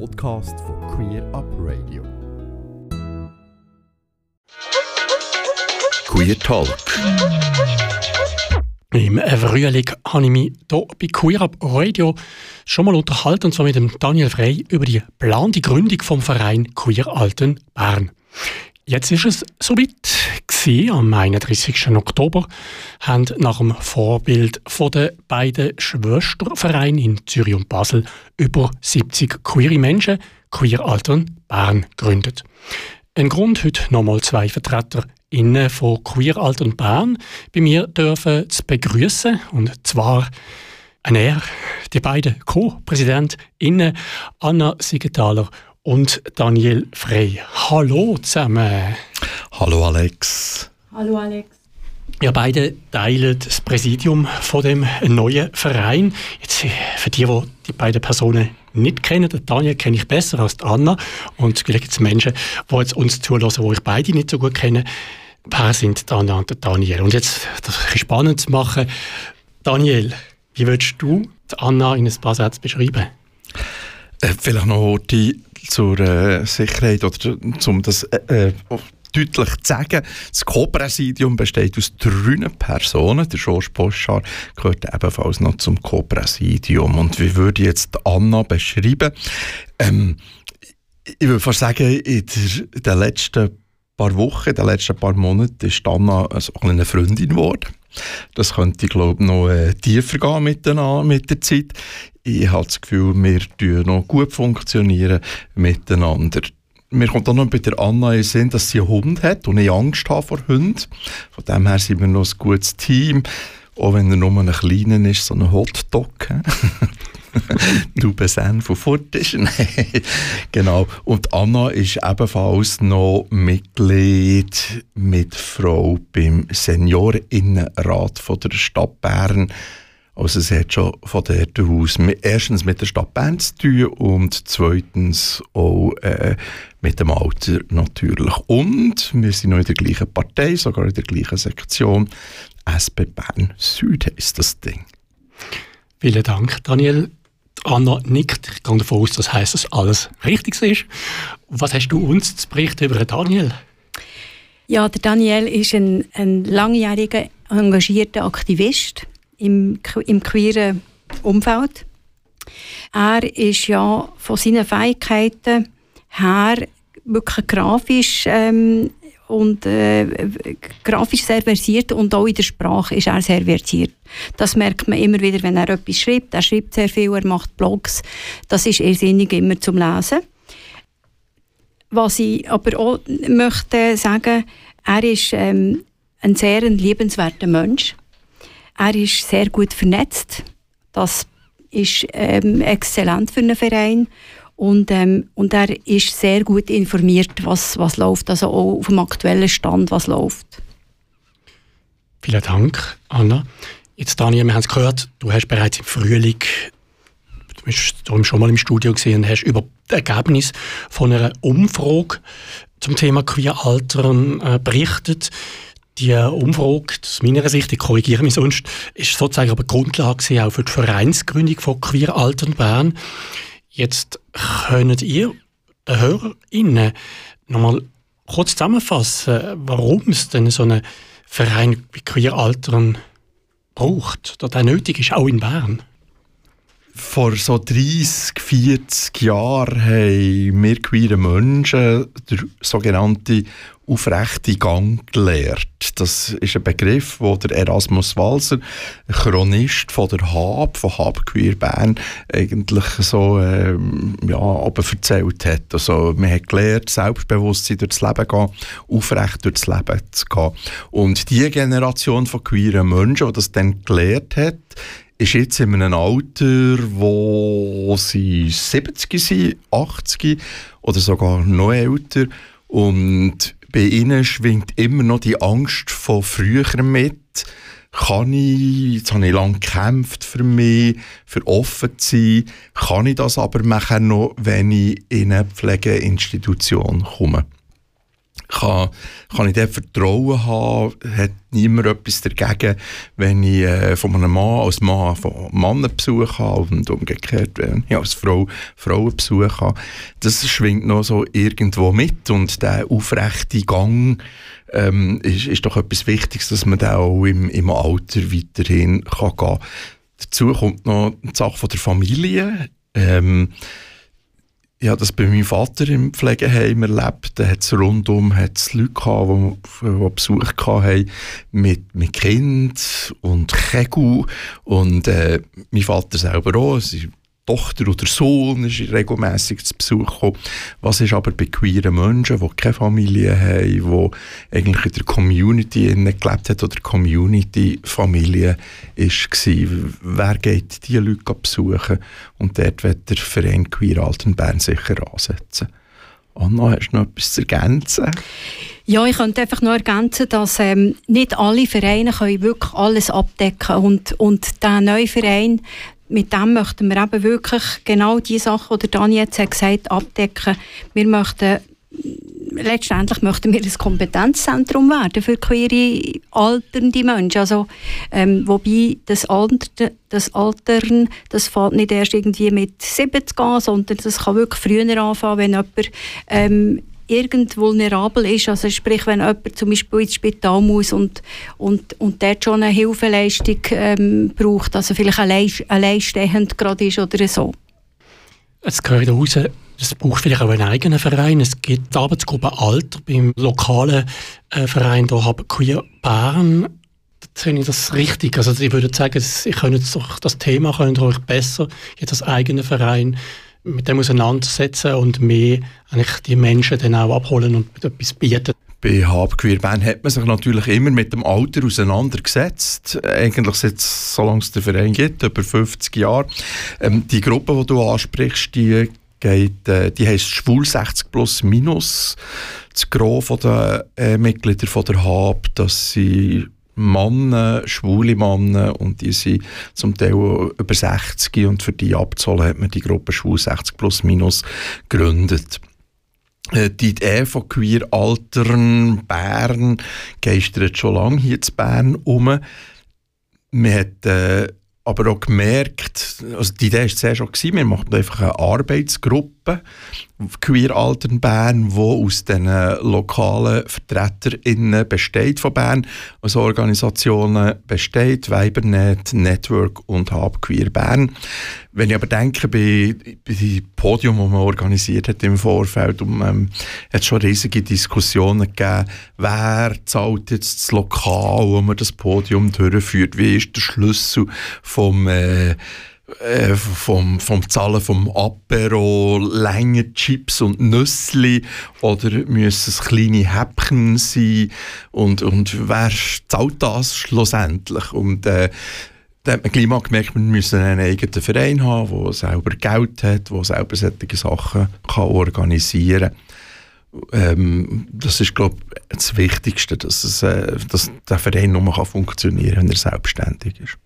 Podcast von Queer Up Radio. Queer Talk. Im Frühling habe ich mich hier bei Queer Up Radio schon mal unterhalten, und zwar mit dem Daniel Frey über die geplante Gründung vom Verein Queer Alten Bern. Jetzt ist es soweit. Gewesen. Am 31. Oktober haben nach dem Vorbild den beiden Schwestervereinen in Zürich und Basel über 70 queere Menschen Queer Altern Bern gegründet. Ein Grund, heute nochmal zwei Vertreter von Queer Altern Bern bei mir dürfen zu begrüßen und zwar ein er, die beiden Co-PräsidentInnen Anna Siegenthaler und Daniel Frey. Hallo zusammen. Hallo Alex. Hallo Alex. Ihr beide teilen das Präsidium von dem neuen Verein. Jetzt für die, die die beiden Personen nicht kennen, den Daniel kenne ich besser als die Anna und vielleicht gibt es Menschen, die jetzt uns zulassen, die ich beide nicht so gut kenne. Wer sind die Anna und der Daniel? Und jetzt das ein spannend zu machen. Daniel, wie würdest du die Anna in ein paar Sätzen beschreiben? Äh, vielleicht noch die zur äh, Sicherheit oder um das äh, äh deutlich zu sagen, das Co-Präsidium besteht aus drei Personen. Der Georges Poschar gehört ebenfalls noch zum Co-Präsidium. Und wie würde ich jetzt Anna beschreiben? Ähm, ich würde fast sagen, in den letzten paar Wochen, in den letzten paar Monaten ist Anna eine Freundin geworden. Das könnte, glaube ich, noch äh, tiefer gehen mit mit der Zeit. Ich habe das Gefühl, wir funktionieren noch gut funktionieren miteinander. Mir kommt auch noch bei der Anna in Sinn, dass sie einen Hund hat und ich Angst habe vor Hunden. Von dem her sind wir noch ein gutes Team. Auch wenn er nur ein kleiner ist, so ein Hotdog. du Besan von fort genau. Und Anna ist ebenfalls noch Mitglied mit Frau beim Seniorinnenrat von der Stadt Bern. Also es hat schon von dort aus erstens mit der Stadt Bern zu tun und zweitens auch äh, mit dem Alter natürlich. Und wir sind noch in der gleichen Partei, sogar in der gleichen Sektion. SP Bern Süd ist das Ding. Vielen Dank, Daniel. Anna nickt. Ich gehe davon aus, das heisst, dass alles richtig ist. Was hast du uns zu berichten über Daniel? Ja, der Daniel ist ein, ein langjähriger, engagierter Aktivist im, im queeren Umfeld. Er ist ja von seinen Fähigkeiten her wirklich grafisch ähm, und äh, grafisch sehr versiert und auch in der Sprache ist er sehr versiert. Das merkt man immer wieder, wenn er etwas schreibt. Er schreibt sehr viel, er macht Blogs. Das ist irrsinnig immer zum Lesen. Was ich aber auch möchte sagen, er ist ähm, ein sehr liebenswerter Mensch. Er ist sehr gut vernetzt. Das ist ähm, exzellent für einen Verein. Und, ähm, und er ist sehr gut informiert, was, was läuft, also auch auf dem aktuellen Stand, was läuft. Vielen Dank, Anna. Jetzt, Daniel, wir haben es gehört, du hast bereits im Frühling, du bist schon mal im Studio gesehen, hast über das Ergebnis von einer Umfrage zum Thema Queeraltern äh, berichtet. Die Umfrage, aus meiner Sicht, ich korrigiere mich sonst, ist sozusagen aber Grundlage auch für die Vereinsgründung von Queeraltern Bern. Jetzt könnt ihr den HörerInnen nochmal kurz zusammenfassen, warum es denn so einen Verein wie Queeraltern braucht, oder der nötig ist, auch in Bern? Vor so 30, 40 Jahren haben wir queere Menschen den sogenannten aufrechte Gang gelehrt. Das ist ein Begriff, wo der Erasmus Walser, Chronist von der Hab, von Hab Queer Bern, eigentlich so ähm, ja, aber erzählt hat. Also, man hat gelernt, Selbstbewusstsein durchs Leben gehen, aufrecht durchs Leben zu gehen. Und die Generation von queeren Menschen, die das dann gelernt hat, ist jetzt in einem Alter, wo sie 70 sind, 80 oder sogar noch älter. Und bei ihnen schwingt immer noch die Angst von früher mit. Kann ich, jetzt habe ich lange gekämpft für mich, für offen zu sein, kann ich das aber machen noch, wenn ich in eine Pflegeinstitution komme? Kann, kann ich dort Vertrauen haben, hat niemand etwas dagegen, wenn ich äh, von einem Mann als Mann von Männern Besuch habe und umgekehrt, wenn ich als Frau Frauen Besuch habe. Das schwingt noch so irgendwo mit und der aufrechte Gang ähm, ist, ist doch etwas Wichtiges, dass man da auch im, im Alter weiterhin kann gehen kann. Dazu kommt noch die Sache von der Familie. Ähm, ich habe das bei meinem Vater im Pflegeheim erlebt. Da hat es rundum hat's Leute gehabt, die, die Besuch hatten mit, mit Kind und Kegel. Und äh, mein Vater selber auch. Sie Tochter oder Sohn ist regelmäßig zu Besuch gekommen. Was ist aber bei queeren Menschen, die keine Familie haben, die eigentlich in der Community gelebt haben oder Community-Familie war? Wer geht diese Leute besuchen? Und dort wird der Verein Queer Altenbern sicher ansetzen. Anna, hast du noch etwas zu ergänzen? Ja, ich könnte einfach noch ergänzen, dass ähm, nicht alle Vereine können wirklich alles abdecken und, und der neue Verein mit dem möchten wir eben wirklich genau die Sachen, die Dani jetzt hat gesagt abdecken. Wir möchten letztendlich möchten wir ein Kompetenzzentrum werden für queere alternde Menschen. Also, ähm, wobei das, Alter, das Altern, das fällt nicht erst irgendwie mit 70 an, sondern das kann wirklich früher anfangen, wenn jemand ähm, irgend vulnerabel ist, also sprich, wenn jemand zum Beispiel ins Spital muss und, und, und dort schon eine Hilfeleistung ähm, braucht, also vielleicht allein, alleinstehend gerade ist oder so. Es gehört raus, es braucht vielleicht auch einen eigenen Verein. Es gibt die Arbeitsgruppe Alter beim lokalen äh, Verein da haben Queer Bern. Sehe ich das richtig? Also ich würde sagen, ich könnte das Thema könnt euch besser jetzt als eigener Verein mit dem auseinandersetzen und mehr eigentlich die Menschen dann auch abholen und etwas bieten. Bei Habqueer Bern hat man sich natürlich immer mit dem Alter auseinandergesetzt. Eigentlich seit solange es den Verein gibt, über 50 Jahre. Ähm, die Gruppe, die du ansprichst, die geht, äh, die heisst Schwul 60 plus minus. Das Gros der äh, Mitglieder von der HAB, dass sie Männer, schwule Männer, und die sind zum Teil über 60 und für die abzahlen hat man die Gruppe Schwul 60 plus minus gegründet. Äh, die Idee von Queer Altern Bern geistert schon lange hier in Bern um. Man hat äh, aber auch gemerkt, also die Idee war sehr schon, wir machen einfach eine Arbeitsgruppe, Queer Altern Bern, die aus den lokalen VertreterInnen besteht von Bern, also Organisationen besteht, Weibernet, Network und Hab Queer Bern. Wenn ich aber denke, bei, bei dem Podium, das man organisiert hat im Vorfeld, um, ähm, hat es schon riesige Diskussionen gegeben, wer zahlt jetzt das Lokal, wo man das Podium durchführt, wie ist der Schlüssel vom äh, äh, vom, vom Zahlen vom Apero, Länge Chips und Nüssli oder müssen es kleine Häppchen sein und, und wer zahlt das schlussendlich? Und äh, da hat man gleich mal gemerkt, wir müssen einen eigenen Verein haben, der selber Geld hat, der selber solche Sachen kann organisieren kann. Ähm, das ist, glaube ich, das Wichtigste, dass, es, äh, dass der Verein nur funktionieren kann, wenn er selbstständig ist.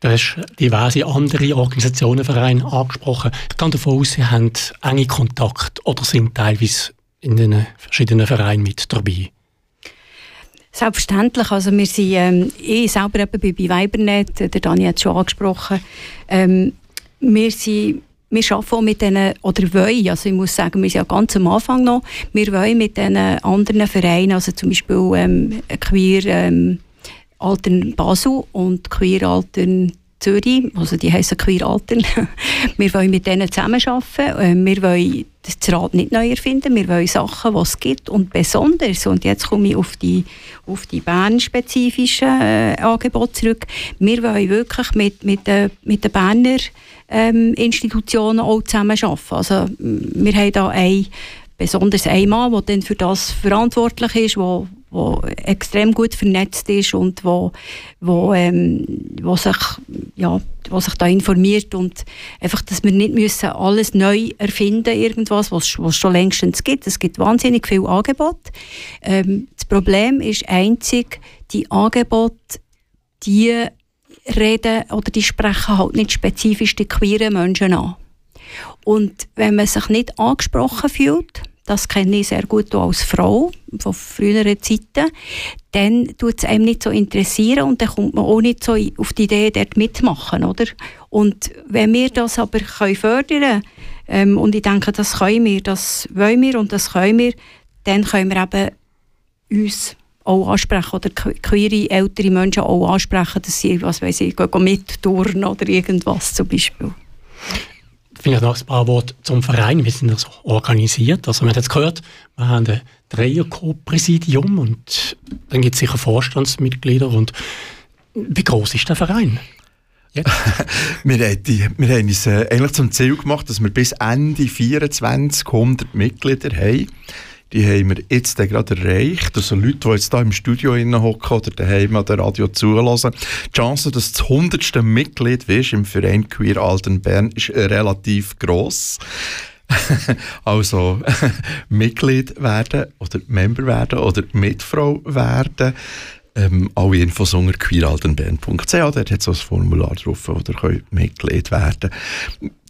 Du hast diverse andere Organisationen, Vereine angesprochen. Ich gehe davon aus, Sie haben enge Kontakt oder sind teilweise in den verschiedenen Vereinen mit dabei. Selbstverständlich. Also wir sind, ähm, ich selber eben bei, bei Weibernet, der Dani hat es schon angesprochen, ähm, wir sind wir arbeiten auch mit denen, oder wollen, also ich muss sagen, wir sind ja ganz am Anfang noch, wir wollen mit diesen anderen Vereinen, also zum Beispiel ähm, Queer ähm, Altern Basel und Queer Altern Zürich, also die heißen Queer Altern. wir wollen mit denen zusammenarbeiten. Ähm, wir wollen das Rad nicht neu erfinden. Wir wollen Sachen, die es gibt. Und besonders, und jetzt komme ich auf die, auf die Bern-spezifischen äh, Angebote zurück, wir wollen wirklich mit, mit, den, mit den Berner ähm, Institutionen auch zusammenarbeiten. Also, wir haben da ein, besonders einen Mann, der dann für das verantwortlich ist, wo, wo extrem gut vernetzt ist und wo, wo, ähm, wo, sich, ja, wo sich da informiert und einfach, dass wir nicht müssen alles neu erfinden irgendwas, was es schon längstens gibt. Es gibt wahnsinnig viel Angebot. Ähm, das Problem ist einzig, die Angebote, die reden oder die sprechen halt nicht spezifisch die queeren Menschen an. Und wenn man sich nicht angesprochen fühlt, das kenne ich sehr gut als Frau von früheren Zeiten, dann tut es einem nicht so interessieren und dann kommt man auch nicht so auf die Idee, dort mitmachen, oder? Und wenn wir das aber können fördern ähm, und ich denke, das können wir, das wollen wir und das können wir, dann können wir eben uns auch ansprechen oder queere ältere Menschen auch ansprechen, dass sie, was weiß ich, mitturnen oder irgendwas zum Beispiel. Vielleicht noch ein paar Worte zum Verein. Wir sind also organisiert. Also, man hat jetzt gehört, wir haben ein Dreier-Co-Präsidium und dann gibt es sicher Vorstandsmitglieder. Und wie groß ist der Verein? wir, haben die, wir haben uns äh, eigentlich zum Ziel gemacht, dass wir bis Ende 24 100 Mitglieder haben die haben wir jetzt gerade erreicht. Also Leute, die jetzt hier im Studio hocken oder daheim an der Radio zulassen. Die Chance, dass du das hundertste Mitglied wirst im Verein Queer Alten Bern, ist relativ gross. also Mitglied werden oder Member werden oder Mitfrau werden. Ähm, alle Infos unter queeraltenband.ch, dort hat es ein Formular drauf, oder könnt Mitglied werden.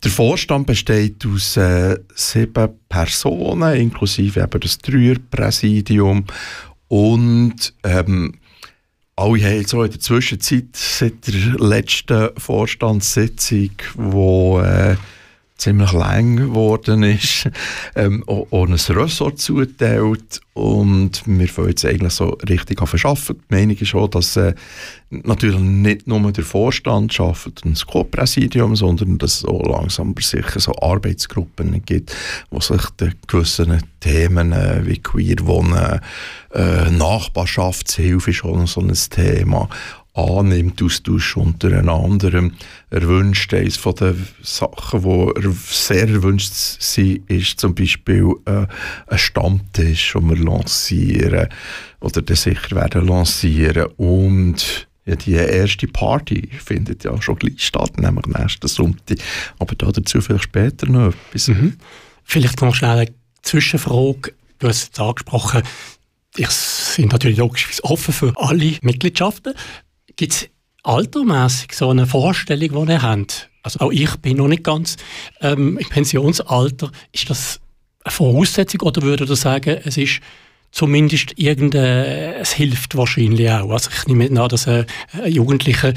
Der Vorstand besteht aus äh, sieben Personen, inklusive eben das Dreierpräsidium und ähm, alle haben so in der Zwischenzeit seit der letzten Vorstandssitzung, wo äh, ziemlich lang geworden ist, ähm, auch ein Ressort zuteilt und wir wollen jetzt eigentlich so richtig verschaffen. Die Meinung ist auch, dass äh, natürlich nicht nur der Vorstand schafft und das Co-Präsidium, sondern dass es auch langsam aber sicher so Arbeitsgruppen gibt, wo sich gewissen Themen äh, wie queer Wohnen, äh, Nachbarschaftshilfe ist auch so ein Thema, annimmt, Austausch untereinander. Er wünscht, eines von den Sachen, die sehr erwünscht sind, ist zum Beispiel äh, ein Stammtisch, den wir lancieren oder den sicher werden lancieren und ja, die erste Party findet ja schon gleich statt, nämlich nächsten Sonntag. Aber dazu vielleicht später noch etwas. Mhm. Vielleicht noch schnell eine Zwischenfrage. Du hast es angesprochen, ich bin natürlich logisch offen für alle Mitgliedschaften. Gibt es altermäßig so eine Vorstellung, die ihr habt? Also auch ich bin noch nicht ganz ähm, im Pensionsalter. Ist das eine Voraussetzung oder würdet ihr sagen, es ist zumindest irgendein, es hilft wahrscheinlich auch. Also ich nehme an, dass äh, Jugendliche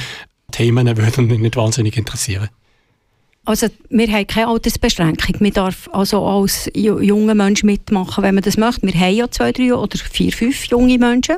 Themen würden nicht wahnsinnig interessieren. Also wir haben keine Altersbeschränkung. Man darf also als junger Mensch mitmachen, wenn man das möchte. Wir haben ja zwei, drei oder vier, fünf junge Menschen.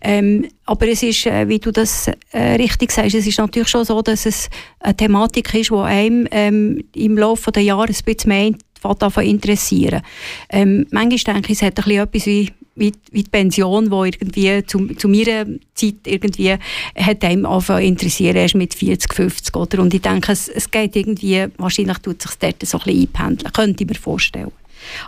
Ähm, aber es ist, äh, wie du das äh, richtig sagst, es ist natürlich schon so, dass es eine Thematik ist, die einem ähm, im Laufe der Jahre ein bisschen mehr davon interessieren. Ähm, manchmal denke ich, es hat ein bisschen etwas wie wie, wie die Pension, die irgendwie zu, zu meiner Zeit irgendwie hat einem angefangen interessieren, erst mit 40, 50, oder? Und ich denke, es, es geht irgendwie, wahrscheinlich tut sich dort so ein bisschen einpendeln, könnte ich mir vorstellen.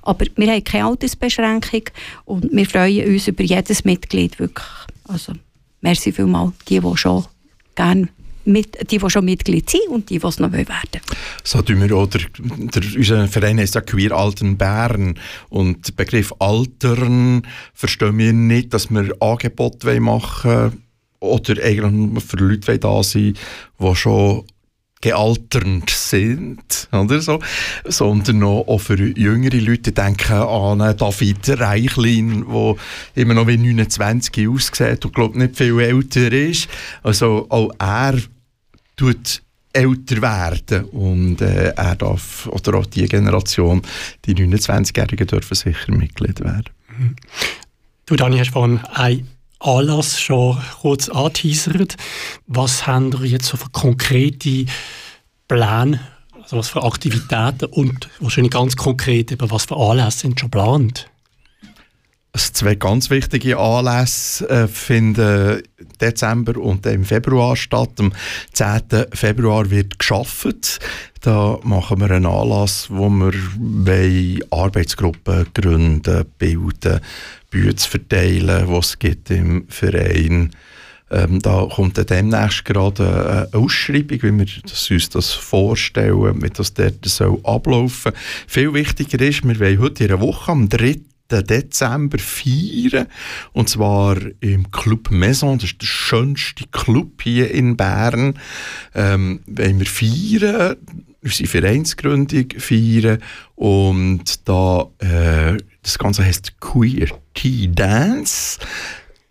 Aber wir haben keine Altersbeschränkung und wir freuen uns über jedes Mitglied wirklich. Also, merci vielmals, die, die schon gerne mit, die, die schon Mitglied sind und die, die es noch werden wollen. So tun wir auch, der, der, unser Verein heißt ja Queer Alten Bern und der Begriff Altern verstehen wir nicht, dass wir Angebote machen wollen oder eigentlich für Leute da sein die schon gealternd sind, oder so, sondern auch für jüngere Leute denken an David Reichlin, der immer noch wie 29 aussieht und glaube nicht viel älter ist. Also auch er tut älter werden und äh, er darf, oder auch die Generation, die 29-Jährigen dürfen sicher Mitglied werden. Du Dani, hast vorhin ein Anlass schon kurz angeteasert. Was haben wir jetzt so für konkrete Pläne, also was für Aktivitäten und wahrscheinlich ganz konkret eben was für Anlässe sind schon geplant? Zwei ganz wichtige Anlässe äh, finden Dezember und im Februar statt. Am 10. Februar wird geschafft. Da machen wir einen Anlass, wo wir Arbeitsgruppen gründen, bilden, Bücher verteilen, was es gibt im Verein. Ähm, da kommt dann demnächst gerade eine Ausschreibung, wie wir uns das vorstellen, wie das dort soll ablaufen soll. Viel wichtiger ist, wir wollen heute in einer Woche am 3. Dezember feiern. Und zwar im Club Maison. Das ist der schönste Club hier in Bern. Ähm, wollen wir feiern, unsere Vereinsgründung feiern. Und da äh, Das Ganze heißt Queer Tea Dance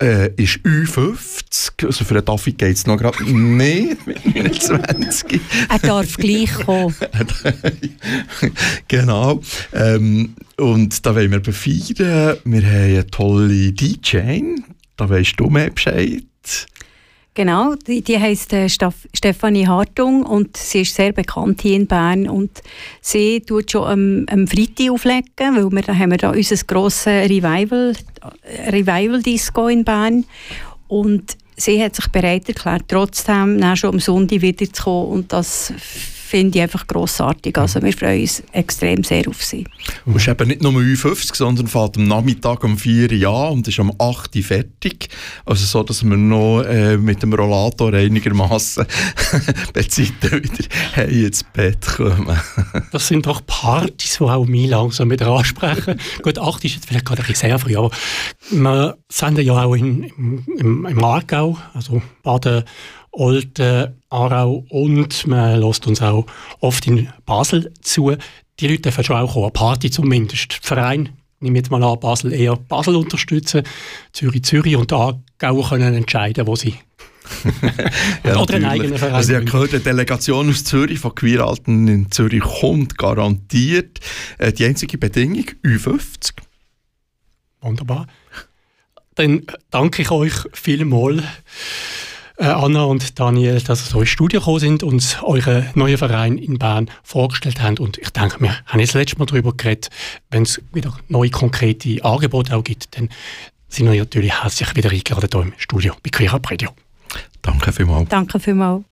äh, ist Ü50, also für den Daffy geht es noch gerade nicht mit 29. er darf gleich kommen. genau. Ähm, und da wollen wir befeiern. Wir haben eine tolle DJ, da weißt du mehr Bescheid. Genau, die, die heisst äh, Stefanie Hartung und sie ist sehr bekannt hier in Bern und sie tut schon am, am Freitag auflegen, weil wir, da haben wir da unser grosses Revival, Revival Disco in Bern und sie hat sich bereit erklärt, trotzdem schon am Sonntag wieder zu kommen und das finde ich einfach grossartig. Also wir freuen uns extrem sehr auf sie. Und es ist eben nicht nur um 50, sondern fährt am Nachmittag um 4 Uhr an und ist um 8 Uhr fertig. Also so, dass wir noch äh, mit dem Rollator einigermaßen bei Zeiten wieder ins Bett kommen. das sind doch Partys, die auch mich langsam wieder ansprechen. Gut, 8 ist jetzt vielleicht gerade ein bisschen sehr früh, aber wir sind ja auch in, im, im, im Aargau, also Baden Olten, Aarau und man lässt uns auch oft in Basel zu. Die Leute dürfen schon auch kommen, Party zumindest. Der Verein, nehme jetzt mal an, Basel eher Basel unterstützen, Zürich Zürich und Aargau können entscheiden, wo sie ja, Oder einen eigenen Verein. Also ich habe gehört, eine Delegation aus Zürich von Queeralten in Zürich kommt garantiert. Äh, die einzige Bedingung, U50. Wunderbar. Dann danke ich euch vielmals Anna und Daniel, dass ihr so ins Studio gekommen sind und uns euren neuen Verein in Bern vorgestellt haben. Und ich denke, wir haben jetzt das letzte Mal darüber geredet, wenn es wieder neue konkrete Angebote auch gibt, dann sind wir natürlich herzlich wieder eingeladen hier im Studio bei Queer Up Radio. Danke vielmals. Danke vielmals.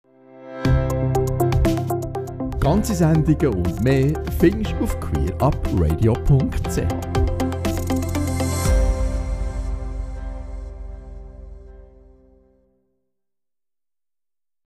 Ganze Sendungen und mehr findest du auf queerupradio.ch.